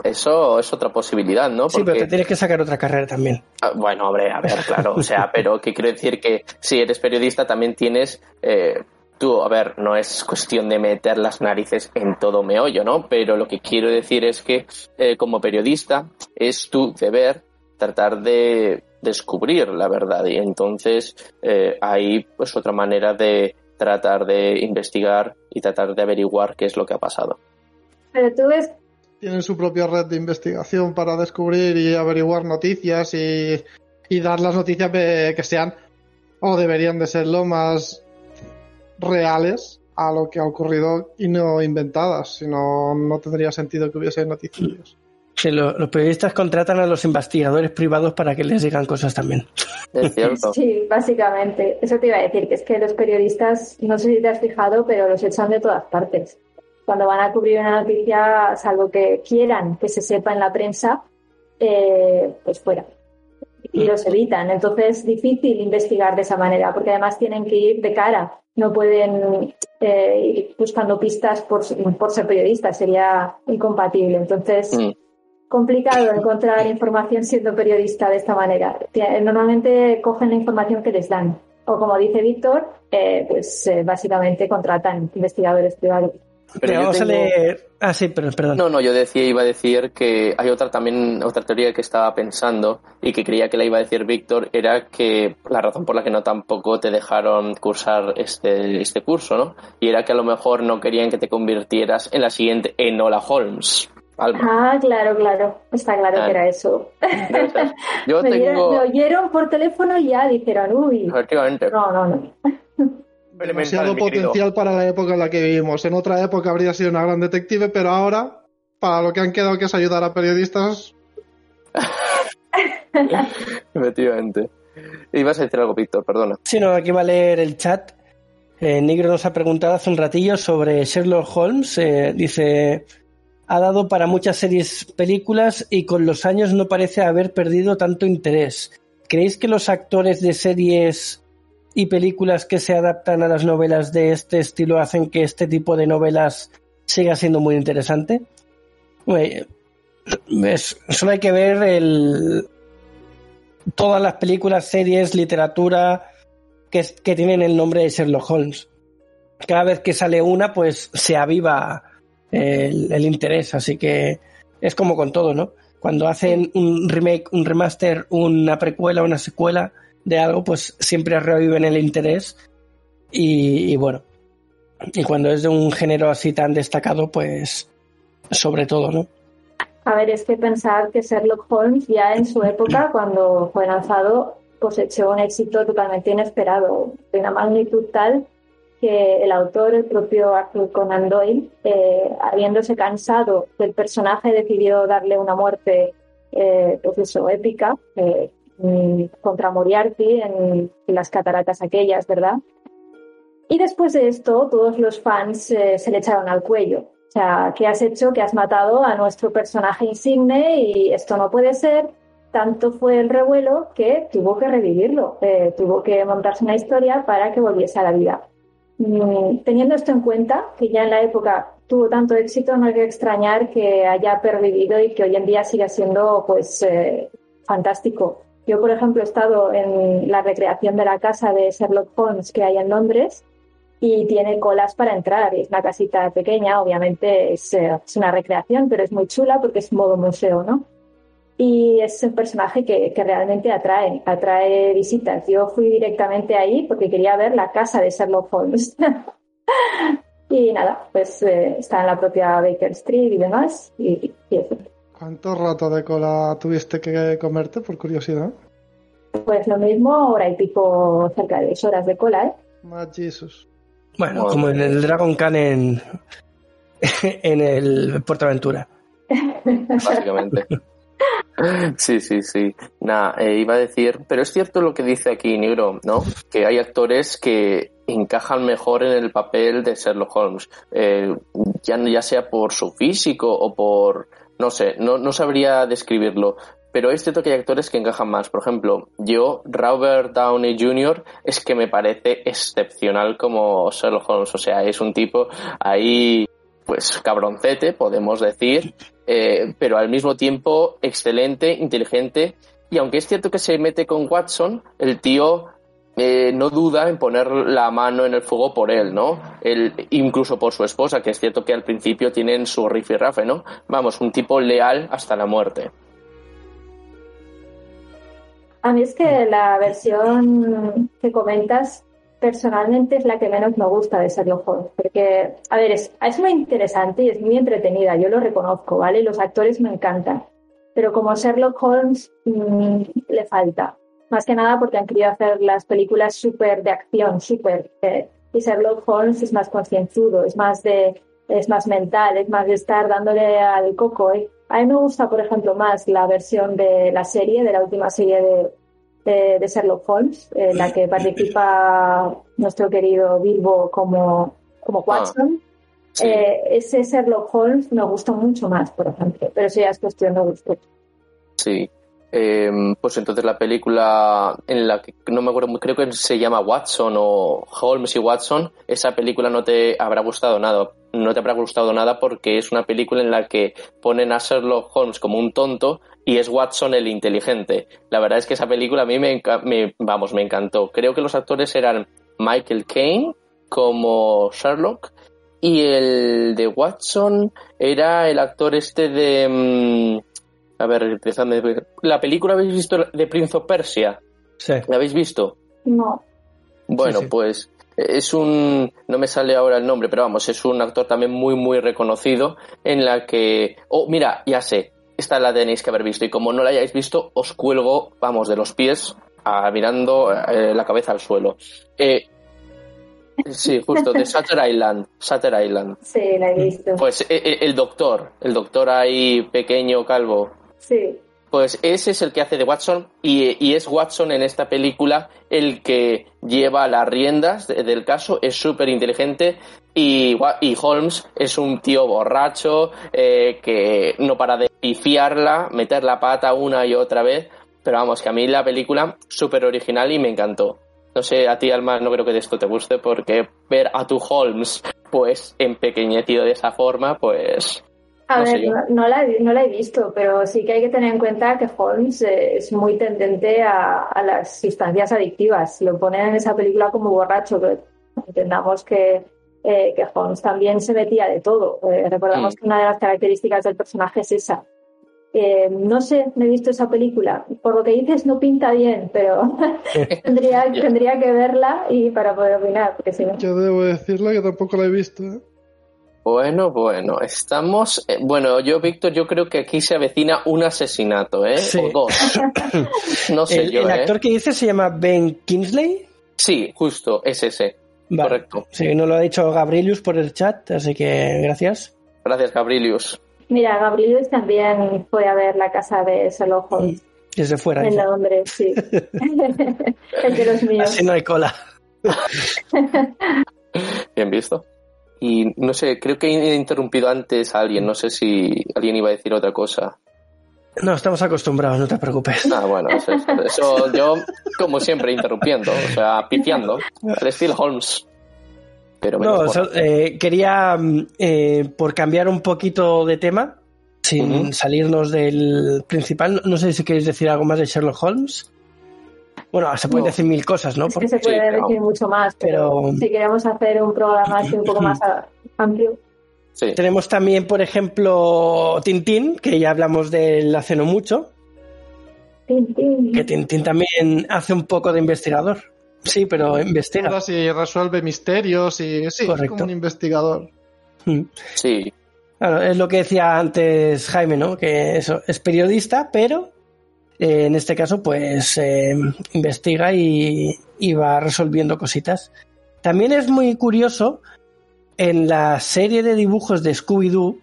Eso es otra posibilidad, ¿no? Sí, pero te tienes que sacar otra carrera también. Ah, Bueno, hombre, a ver, claro, o sea, pero que quiero decir que si eres periodista también tienes, eh, tú, a ver, no es cuestión de meter las narices en todo meollo, ¿no? Pero lo que quiero decir es que eh, como periodista es tu deber tratar de descubrir la verdad y entonces eh, hay pues otra manera de tratar de investigar y tratar de averiguar qué es lo que ha pasado. Pero tú ves Tienen su propia red de investigación para descubrir y averiguar noticias y, y dar las noticias que sean o deberían de ser lo más reales a lo que ha ocurrido y no inventadas, sino no tendría sentido que hubiese noticias. Sí, lo- los periodistas contratan a los investigadores privados para que les digan cosas también. Es cierto. Sí, básicamente. Eso te iba a decir, que es que los periodistas, no sé si te has fijado, pero los echan de todas partes. Cuando van a cubrir una noticia, salvo que quieran que se sepa en la prensa, eh, pues fuera. Y los evitan. Entonces es difícil investigar de esa manera, porque además tienen que ir de cara. No pueden eh, ir buscando pistas por, por ser periodistas, sería incompatible. Entonces, Mm. complicado encontrar información siendo periodista de esta manera. Tie- Normalmente cogen la información que les dan. O como dice Víctor, eh, pues eh, básicamente contratan investigadores privados. Pero vamos tengo- a leer. Ah, sí, pero, perdón. No, no, yo decía, iba a decir que hay otra también, otra teoría que estaba pensando y que creía que la iba a decir Víctor, era que la razón por la que no tampoco te dejaron cursar este, este curso, ¿no? Y era que a lo mejor no querían que te convirtieras en la siguiente Enola Holmes. Ah, claro, claro. Está claro Ah. que era eso. Yo me, dieron- tengo... me oyeron por teléfono y ya dijeron, uy, Efectivamente. no, no, no. Demasiado querido. potencial para la época en la que vivimos. En otra época habría sido una gran detective, pero ahora, para lo que han quedado que es ayudar a periodistas, Efectivamente. Ibas a decir algo, Víctor, perdona. Sí, no, aquí va a leer el chat. Eh, Negro nos ha preguntado hace un ratillo sobre Sherlock Holmes. Eh, dice, ha dado para muchas series, películas y con los años no parece haber perdido tanto interés. ¿Creéis que los actores de series y películas que se adaptan a las novelas de este estilo hacen que este tipo de novelas siga siendo muy interesante. solo hay que ver todas las películas, series, literatura que, que tienen el nombre de Sherlock Holmes. Cada vez que sale una, pues se aviva el, el interés, así que es como con todo, ¿no? Cuando hacen un remake, un remaster, una precuela, una secuela de algo, pues siempre reviven el interés y, bueno, y cuando es de un género así tan destacado, pues sobre todo, ¿no? A ver, es que pensar que Sherlock Holmes ya en su época, cuando fue lanzado, cosechó un éxito totalmente inesperado, de una magnitud tal que el autor, el propio Arthur Conan Doyle, eh, habiéndose cansado del personaje, decidió darle una muerte, eh, pues épica, eh, contra Moriarty en, las cataratas aquellas, ¿verdad? Y después de esto, todos los fans eh, se le echaron al cuello. O sea, ¿qué has hecho? Que has matado a nuestro personaje insigne y esto no puede ser. Tanto fue el revuelo que tuvo que revivirlo, tuvo que montarse una historia para que volviese a la vida. Mm, teniendo esto en cuenta, que ya en la época tuvo tanto éxito, no hay que extrañar que haya pervivido y que hoy en día siga siendo pues eh, fantástico. Yo, por ejemplo, he estado en la recreación de la casa de Sherlock Holmes que hay en Londres y tiene colas para entrar. Es una casita pequeña, obviamente es, eh, es una recreación, pero es muy chula porque es modo museo, ¿no? y es un personaje que, que, realmente atrae, atrae visitas. Yo fui directamente ahí porque quería ver la casa de Sherlock Holmes. y nada, pues eh, está en la propia Baker Street y demás. Y, eso. ¿Cuánto rato de cola tuviste que comerte, por curiosidad? Pues lo mismo, hora y pico, cerca de 10 horas de cola, ¿eh? Más Jesus. Bueno, como en el Dragon Khan en, en el Portaventura. Básicamente. Sí, sí, sí. Nada, eh, iba a decir, pero es cierto lo que dice aquí Negro, ¿no? Que hay actores que encajan mejor en el papel de Sherlock Holmes, eh, ya, ya sea por su físico o por, no sé, no, no sabría describirlo, pero es cierto que hay actores que encajan más. Por ejemplo, yo, Robert Downey Jr., es que me parece excepcional como Sherlock Holmes. O sea, es un tipo ahí pues cabroncete, podemos decir, eh, pero al mismo tiempo excelente, inteligente. Y aunque es cierto que se mete con Watson, el tío eh, no duda en poner la mano en el fuego por él, ¿no? incluso por su esposa, que es cierto que al principio tienen su rifirrafe, ¿no? Vamos, un tipo leal hasta la muerte. A mí es que la versión que comentas personalmente es la que menos me gusta de Sherlock Holmes, porque, a ver, es, es muy interesante y es muy entretenida, yo lo reconozco, ¿vale? Los actores me encantan, pero como Sherlock Holmes mmm, le falta, más que nada porque han querido hacer las películas súper de acción, súper, eh, y Sherlock Holmes es más concienzudo, es más de, es más mental, es más de estar dándole al coco. ¿eh? A mí me gusta, por ejemplo, más la versión de la serie, de la última serie de, de, Sherlock Holmes, en la que participa nuestro querido Bilbo como, como ah, Watson. Eh, ese Sherlock Holmes me gusta mucho más, por ejemplo, pero eso ya es cuestión de gusto. Sí. Em, pues entonces la película en la que no me acuerdo, creo que se llama Watson o Holmes y Watson, esa película no te habrá gustado nada, no te habrá gustado nada porque es una película en la que ponen a Sherlock Holmes como un tonto y es Watson el inteligente. La verdad es que esa película a mí me, vamos, me encantó. Creo que los actores eran Michael Caine como Sherlock y el de Watson era el actor este de... A ver, empezando. ¿La película habéis visto de Prince of Persia? Sí. ¿La habéis visto? No. Bueno, pues es un, no me sale ahora el nombre, pero vamos, es un actor también muy, muy reconocido en la que, oh, mira, ya sé, esta la tenéis que haber visto y como no la hayáis visto, os cuelgo, vamos, de los pies a, mirando eh, la cabeza al suelo. Eh, sí, justo, de Shutter Island. Shutter Island. Sí, la he visto. Pues eh, el doctor, el doctor ahí pequeño, calvo. Sí. Pues ese es el que hace de Watson y, es Watson en esta película el que lleva las riendas del caso, es súper inteligente y, y, Holmes es un tío borracho eh, que no para de pifiarla, meter la pata una y otra vez, pero vamos, que a mí la película súper original y me encantó. no sé, a ti Alma no creo que de esto te guste porque ver a tu Holmes pues empequeñecido de esa forma, pues A No ver, no, no la, he- no la he visto, pero sí que hay que tener en cuenta que Holmes eh, es muy tendente a, a las sustancias adictivas. Lo ponen en esa película como borracho, pero entendamos que, eh, que Holmes también se metía de todo. Eh, recordamos Mm. que una de las características del personaje es esa. Eh, no sé, no he visto esa película. Por lo que dices, no pinta bien, pero tendría, tendría que verla y para poder opinar, porque si no. Yo debo decirle que tampoco la he visto. Bueno, bueno, estamos. eh, bueno, yo, Víctor, yo creo que aquí se avecina un asesinato, ¿eh? Sí. O dos. No sé el, yo, el ¿eh? actor que dice se llama Ben Kingsley. Sí, justo, es ese. Vale. Correcto. Sí, no lo ha dicho Gabrielius por el chat, así que gracias. Gracias, Gabrielius. Mira, Gabriel también fue a ver la casa de Holmes. Desde fuera. En dice. Londres, sí. el de los míos. Así no hay cola. Bien visto. Y no sé, creo que he interrumpido antes a alguien. No sé si alguien iba a decir otra cosa. No, estamos acostumbrados, no te preocupes. Ah, bueno, eso, eso- yo, como siempre, interrumpiendo, o sea, pifiando. Al estilo Holmes. Pero No, so- eh, quería, mm, eh, por cambiar un poquito de tema, sin salirnos del principal, no sé si queréis decir algo más de Sherlock Holmes. Bueno, se pueden No. decir mil cosas, ¿no? Es que Porque- se puede Sí, decir mucho más, pero, pero- si queremos hacer un programa así un poco más amplio. Sí. Tenemos también, por ejemplo, Tintín, que ya hablamos de él hace no mucho, Tin, tin. que Tintín también hace un poco de investigador. Sí, pero investiga. Ahora sí resuelve misterios y sí, es Correcto. como un investigador. Mm. Sí, Claro, es lo que decía antes Jaime, ¿no? Que eso, es periodista, pero eh, en este caso, pues eh, investiga y, y va resolviendo cositas. También es muy curioso en la serie de dibujos de Scooby-Doo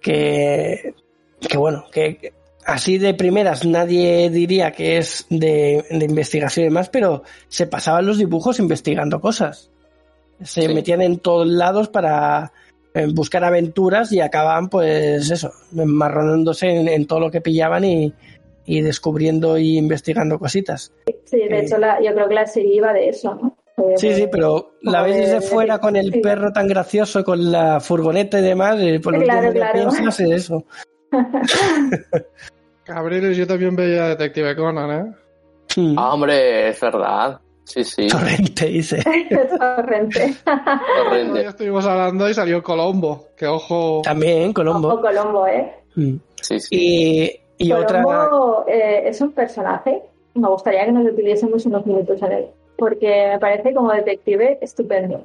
que, que, bueno, que así de primeras nadie diría que es de, de investigación y demás, pero se pasaban los dibujos investigando cosas. Se Sí. metían en todos lados para eh, buscar aventuras y acababan, pues eso, enmarronándose en, en todo lo que pillaban y, y descubriendo y investigando cositas. Sí, de Eh. hecho, la- yo creo que la serie iba de eso, ¿no? Eh, Sí, sí, pero la ves de- desde fuera con el sí. perro tan gracioso, con la furgoneta y demás, y por lo Claro, que claro. piensas es eso. Gabriel, yo también veía Detective Conan, ¿eh? Mm. Ah, hombre, es verdad. Sí, sí, Torrente, dice. Torrente. corriente. Hoy estuvimos hablando y salió Colombo, que ojo, También Colombo. Colombo, ¿eh? Mm. Sí, sí. Y, y otra. Colombo eh, es un personaje. Me gustaría que nos detuviésemos unos minutos en él, porque me parece como detective estupendo.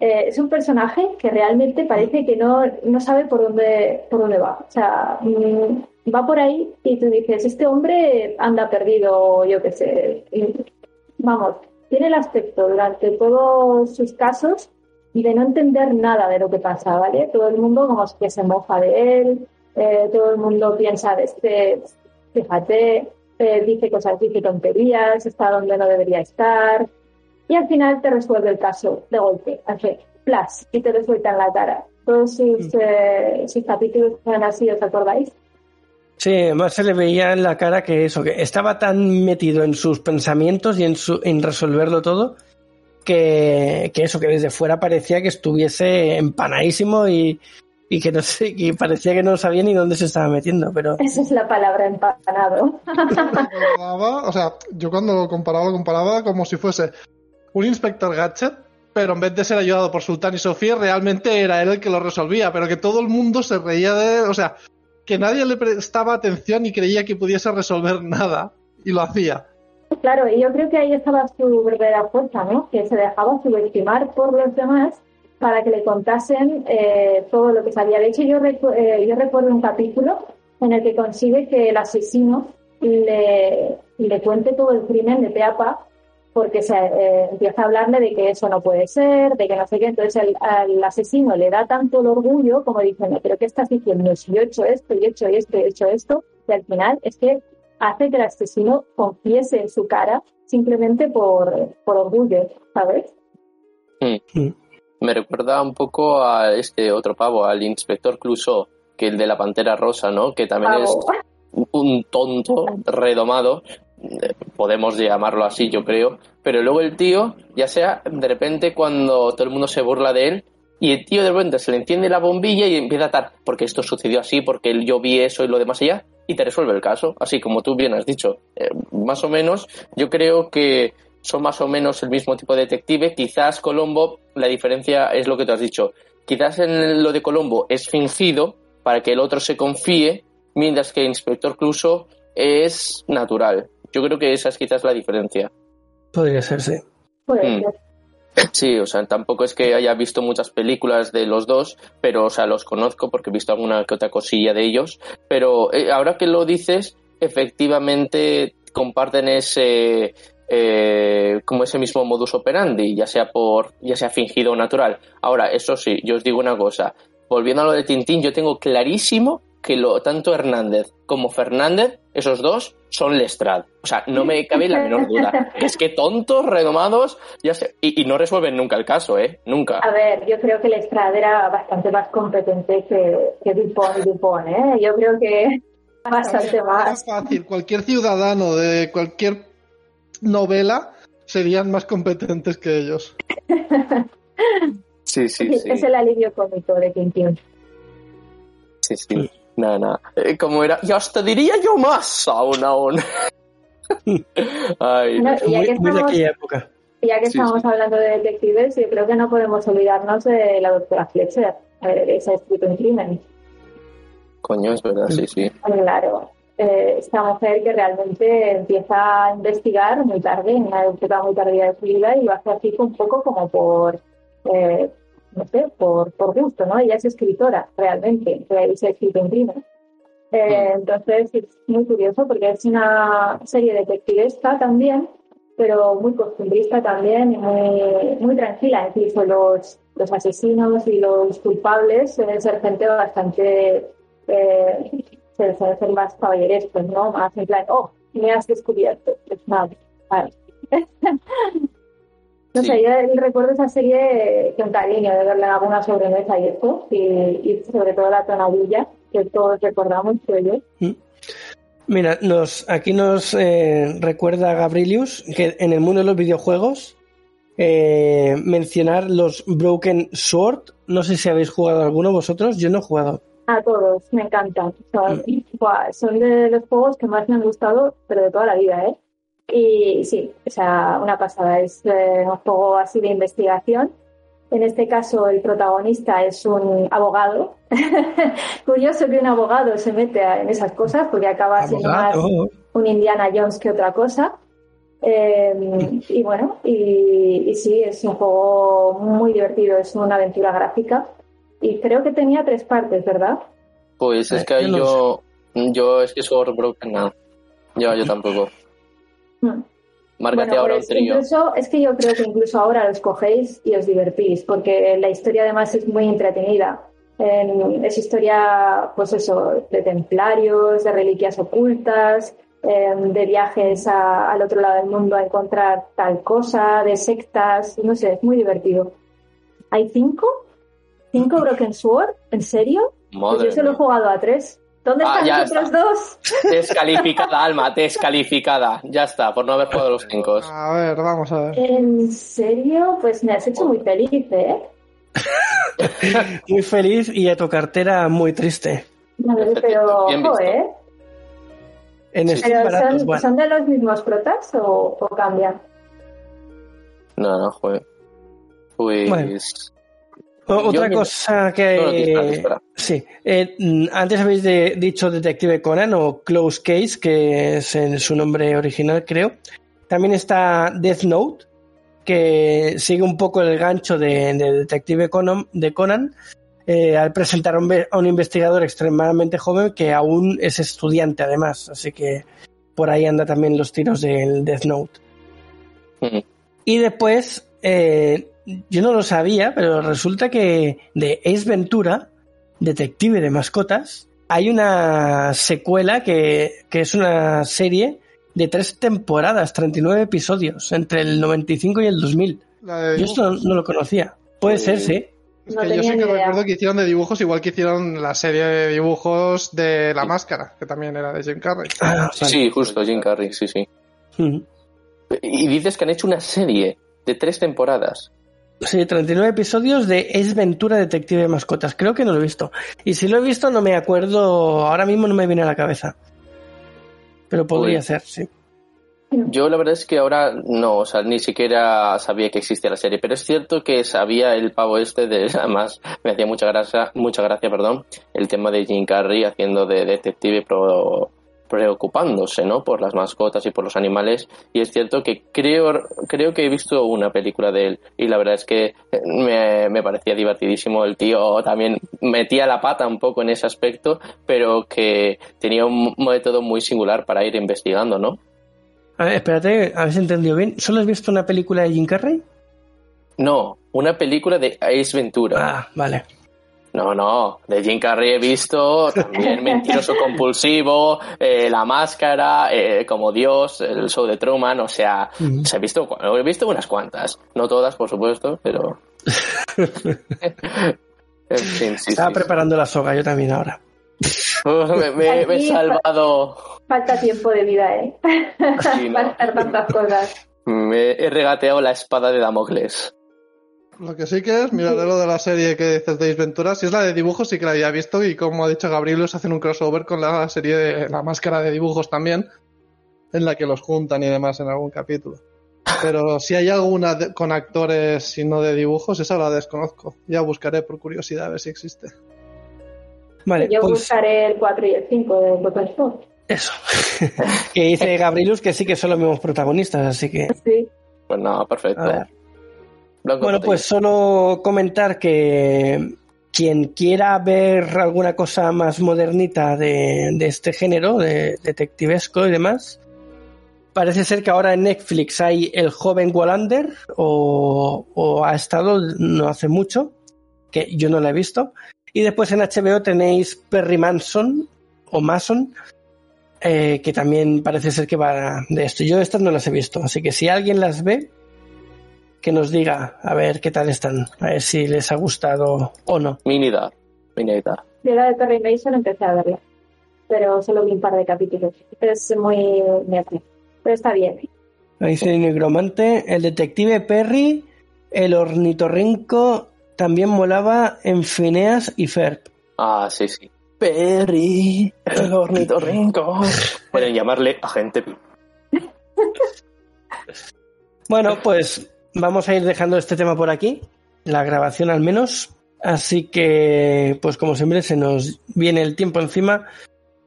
Eh, es un personaje que realmente parece que no, no sabe por dónde, por dónde va. O sea, mm, va por ahí y tú dices, este hombre anda perdido, yo qué sé. Vamos, tiene el aspecto durante todos sus casos de no entender nada de lo que pasa, ¿vale? Todo el mundo como que se mofa de él, eh, todo el mundo piensa de este, fíjate, eh, dice cosas, dice tonterías, está donde no debería estar, y al final te resuelve el caso de golpe, hace plas, y te lo suelta en la cara. Todos sus, eh, sus capítulos eran así, ¿os acordáis? Sí, además se le veía en la cara que eso, que estaba tan metido en sus pensamientos y en, su, en resolverlo todo, que, que eso, que desde fuera parecía que estuviese empanadísimo y, y que no sé, y parecía que no sabía ni dónde se estaba metiendo, pero Esa es la palabra empanado. o sea, yo cuando lo comparaba, lo comparaba como si fuese un inspector gadget, pero en vez de ser ayudado por Sultán y Sofía, realmente era él el que lo resolvía, pero que todo el mundo se reía de él, o sea, que nadie le prestaba atención y creía que pudiese resolver nada, y lo hacía. Claro, y yo creo que ahí estaba su verdadera fuerza, ¿no? Que se dejaba subestimar por los demás para que le contasen eh, todo lo que sabía. De hecho, yo, recu- eh, yo recuerdo un capítulo en el que consigue que el asesino le, le cuente todo el crimen de pe a pa, porque se eh, empieza a hablarle de que eso no puede ser, de que no sé qué. Entonces el, al asesino le da tanto el orgullo como diciendo, pero ¿qué estás diciendo? Si yo he hecho esto, y he hecho esto, y he hecho esto, y al final es que hace que el asesino confiese en su cara simplemente por, por orgullo, ¿sabes? Me recuerda un poco a este otro pavo, al inspector Clouseau, que el de la pantera rosa, ¿no? Que también Pavo. es un tonto redomado. eh, podemos llamarlo así, yo creo, pero luego el tío, ya sea de repente cuando todo el mundo se burla de él, y el tío de repente se le enciende la bombilla y empieza a tal, porque esto sucedió así, porque yo vi eso y lo demás allá, y te resuelve el caso, así como tú bien has dicho. Eh, más o menos, yo creo que son más o menos el mismo tipo de detective. Quizás Colombo, la diferencia es lo que tú has dicho. Quizás en lo de Colombo es fingido para que el otro se confíe, mientras que el inspector Cluso es natural. Yo creo que esa es quizás la diferencia. Podría ser, sí. Mm. ser. Sí, o sea, tampoco es que haya visto muchas películas de los dos, pero, o sea, los conozco porque he visto alguna que otra cosilla de ellos. Pero eh, ahora que lo dices, efectivamente comparten ese, eh, como ese mismo modus operandi, ya sea por, ya sea fingido o natural. Ahora, eso sí, yo os digo una cosa. Volviendo a lo de Tintín, yo tengo clarísimo que lo, tanto Hernández como Fernández, esos dos, son Lestrade. O sea, no me cabe la menor duda. Es que tontos, renomados, ya sé, y, y no resuelven nunca el caso, ¿eh? Nunca. A ver, yo creo que el Estrada era bastante más competente que, que Dupont y Dupont, ¿eh? Yo creo que bastante Era más. fácil. Cualquier ciudadano de cualquier novela serían más competentes que ellos. Sí, sí, sí. Es el alivio cómico de Tintín. Sí, sí. Nada, nada. Eh, como era, y hasta diría yo más aún, aún. Ay, No, ya Muy, que muy de estamos, aquella época. ya que Sí, estamos sí. hablando de detectives, yo creo que no podemos olvidarnos de la doctora Fletcher, eh, esa escrito en crimen. coño, es verdad, sí, sí. Claro, eh, esta mujer que realmente empieza a investigar muy tarde, en una época muy tardía de su vida, y lo hace así un poco como por, eh, no sé, por, por gusto, ¿no? Ella es escritora, realmente, y se ha escrito en crimen. Eh, entonces es muy curioso porque es una serie detectivesca también, pero muy costumbrista también y muy, muy tranquila. Incluso los, los asesinos y los culpables suelen ser gente bastante eh, se suelen ser más caballerescos, ¿no? Más en plan, oh, me has descubierto. Es más, vale. No Sí. sé, yo recuerdo esa serie con cariño de verla en alguna sobremesa y eso, y, y sobre todo la tonadilla, que todos recordamos, creo yo. Mira, nos, aquí nos eh, recuerda Gabrilius que en el mundo de los videojuegos eh, mencionar los Broken Sword. No sé si habéis jugado alguno vosotros. Yo no he jugado. A todos, me encantan. Son, buah, son de los juegos que más me han gustado, pero de toda la vida, ¿eh? Y sí, o sea, una pasada. Es eh, un juego así de investigación. En este caso, el protagonista es un abogado. Curioso que un abogado se mete en esas cosas porque acaba siendo más un Indiana Jones que otra cosa. Eh, y bueno, y, y sí, es un juego muy divertido, es una aventura gráfica. Y creo que tenía tres partes, ¿verdad? Pues es Eh, que ahí yo yo, es que soy broken nada. Yo, yo tampoco. Márcate Bueno, ahora pues un trío. incluso, es que yo creo que incluso ahora los cogéis y os divertís, porque la historia además es muy entretenida. Eh, es historia, pues eso, de templarios, de reliquias ocultas, eh, de viajes a- al otro lado del mundo a encontrar tal cosa, de sectas, no sé, es muy divertido. ¿Hay cinco? ¿Cinco Broken Sword? ¿En serio? Pues Madre yo solo he jugado a tres. ¿Dónde Ah, están los otros está. dos? Descalificada, Alma, descalificada. Ya está, por no haber jugado los cinco. A ver, vamos a ver. ¿En serio? Pues me has hecho muy feliz, ¿eh? Muy feliz y a tu cartera muy triste. Vale, pero, visto. joder. En Sí. ¿Pero baratos, son, bueno. son de los mismos protas o, o cambian? No, no, joder. Pues. Bueno. Yo Otra cosa que... No, no, dispara, dispara. Sí. Eh, antes habéis de- dicho Detective Conan o Close Case, que es en su nombre original, creo. También está Death Note, que sigue un poco el gancho de, de Detective Conan, de Conan eh, al presentar a un, ve- a un investigador extremadamente joven que aún es estudiante, además. Así que por ahí anda también los tiros del Death Note. Mm. Y después, eh, yo no lo sabía, pero resulta que de Ace Ventura, detective de mascotas, hay una secuela que, que es una serie de tres temporadas, 39 episodios, entre el 95 y el 2000. La de Yo esto no lo conocía. Puede ser, sí. Es No yo tenía sí que idea. recuerdo que hicieron de dibujos igual que hicieron la serie de dibujos de La Máscara, que también era de Jim Carrey. Ah, Sí, sí, justo, Jim Carrey, sí, sí. Mm. Y dices que han hecho una serie de tres temporadas. Sí, 39 episodios de Es Ventura Detective de Mascotas. Creo que no lo he visto. Y si lo he visto, no me acuerdo. Ahora mismo no me viene a la cabeza. Pero podría Uy. ser, sí. Yo la verdad es que ahora no, o sea, ni siquiera sabía que existía la serie, pero es cierto que sabía el pavo este de, además me hacía mucha gracia, mucha gracia, perdón, el tema de Jim Carrey haciendo de detective pro- preocupándose, ¿no? Por las mascotas y por los animales y es cierto que creo creo que he visto una película de él y la verdad es que me, me parecía divertidísimo el tío también metía la pata un poco en ese aspecto pero que tenía un método muy singular para ir investigando, ¿no? A ver, espérate, a ver si he entendido bien. ¿Solo has visto una película de Jim Carrey? No, una película de Ace Ventura. Ah, vale. No, no, de Jim Carrey he visto también Mentiroso Compulsivo, eh, La Máscara, eh, Como Dios, el show de Truman, o sea, se he visto, he visto unas cuantas. No todas, por supuesto, pero... En fin, sí, Estaba sí. preparando la soga, yo también ahora. Me, me- me he salvado. Falta tiempo de vida, ¿eh? Sí, no. Para hacer tantas cosas. Me he regateado la espada de Damocles. Lo que sí que es, miraré lo de la serie que dices de Ace Ventura, si es la de dibujos sí que la había visto y como ha dicho Gabriel, os hacen un crossover con la serie de la máscara de dibujos también, en la que los juntan y demás en algún capítulo. Pero si hay alguna de- con actores y no de dibujos, esa la desconozco. Ya buscaré por curiosidad a ver si existe. Vale, Yo pues buscaré el 4 y el 5 de Four. eso. que dice Gabrilus que sí que son los mismos protagonistas, así que... Sí. Pues nada, perfecto. A ver. Blanco Bueno, pues solo comentar que quien quiera ver alguna cosa más modernita de, de este género, de detectivesco y demás, parece ser que ahora en Netflix hay El joven Wallander, o, o ha estado no hace mucho, que yo no la he visto. Y después en HBO tenéis Perry Manson, o Mason, eh, que también parece ser que va de esto. Yo estas no las he visto, así que si alguien las ve, que nos diga a ver qué tal están, a ver si les ha gustado o no. Minida. Minida. Yo la de Perry Mason empecé a verla, pero solo vi un par de capítulos. Es muy negra, pero está bien. Ahí Dice Negromante, el detective Perry, el ornitorrinco también molaba en Phineas y Ferb. Ah, sí, sí. Perry, el ornitorrinco. Pueden llamarle agente. Bueno, pues vamos a ir dejando este tema por aquí, la grabación al menos. Así que, pues como siempre, se nos viene el tiempo encima.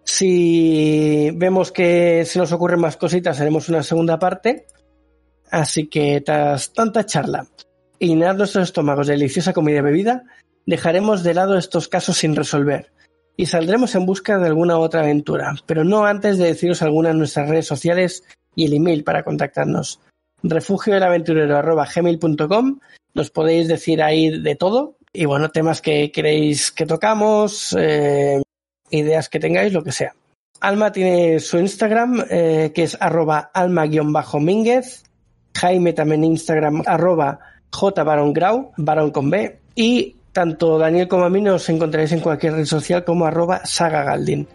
Si vemos que se nos ocurren más cositas, haremos una segunda parte. Así que, tras tanta charla y llenar nuestros estómagos de deliciosa comida y bebida, dejaremos de lado estos casos sin resolver y saldremos en busca de alguna otra aventura, pero no antes de deciros algunas de nuestras redes sociales y el email para contactarnos refugioelaventurero.gmail.com Nos podéis decir ahí de todo. Y bueno, temas que queréis que tocamos, eh, ideas que tengáis, lo que sea. Alma tiene su Instagram, eh, que es arroba alma-mínguez. Jaime también Instagram, arroba jbarongrau, barón con B. Y tanto Daniel como a mí nos encontraréis en cualquier red social como arroba sagagaldin.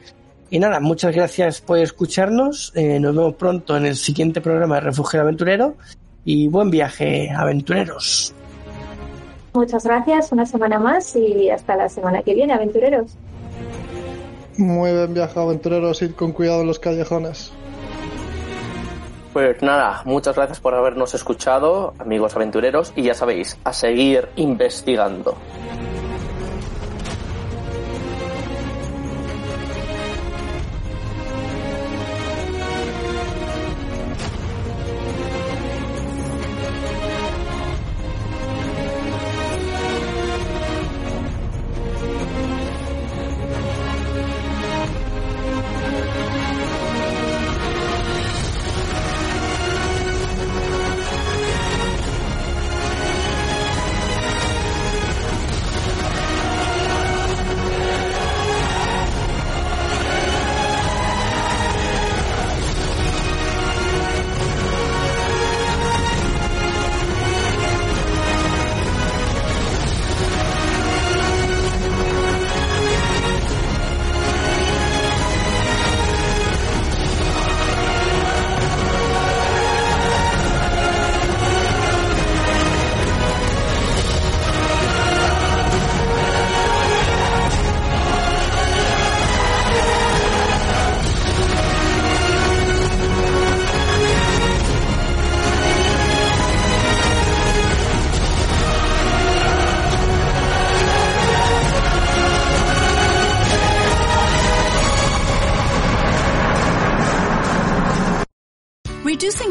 Y nada, muchas gracias por escucharnos. Eh, nos vemos pronto en el siguiente programa de Refugio Aventurero. Y buen viaje, aventureros. Muchas gracias, una semana más y hasta la semana que viene, aventureros. Muy bien viaje, aventureros, ir con cuidado en los callejones. Pues nada, muchas gracias por habernos escuchado, amigos aventureros, y ya sabéis, a seguir investigando.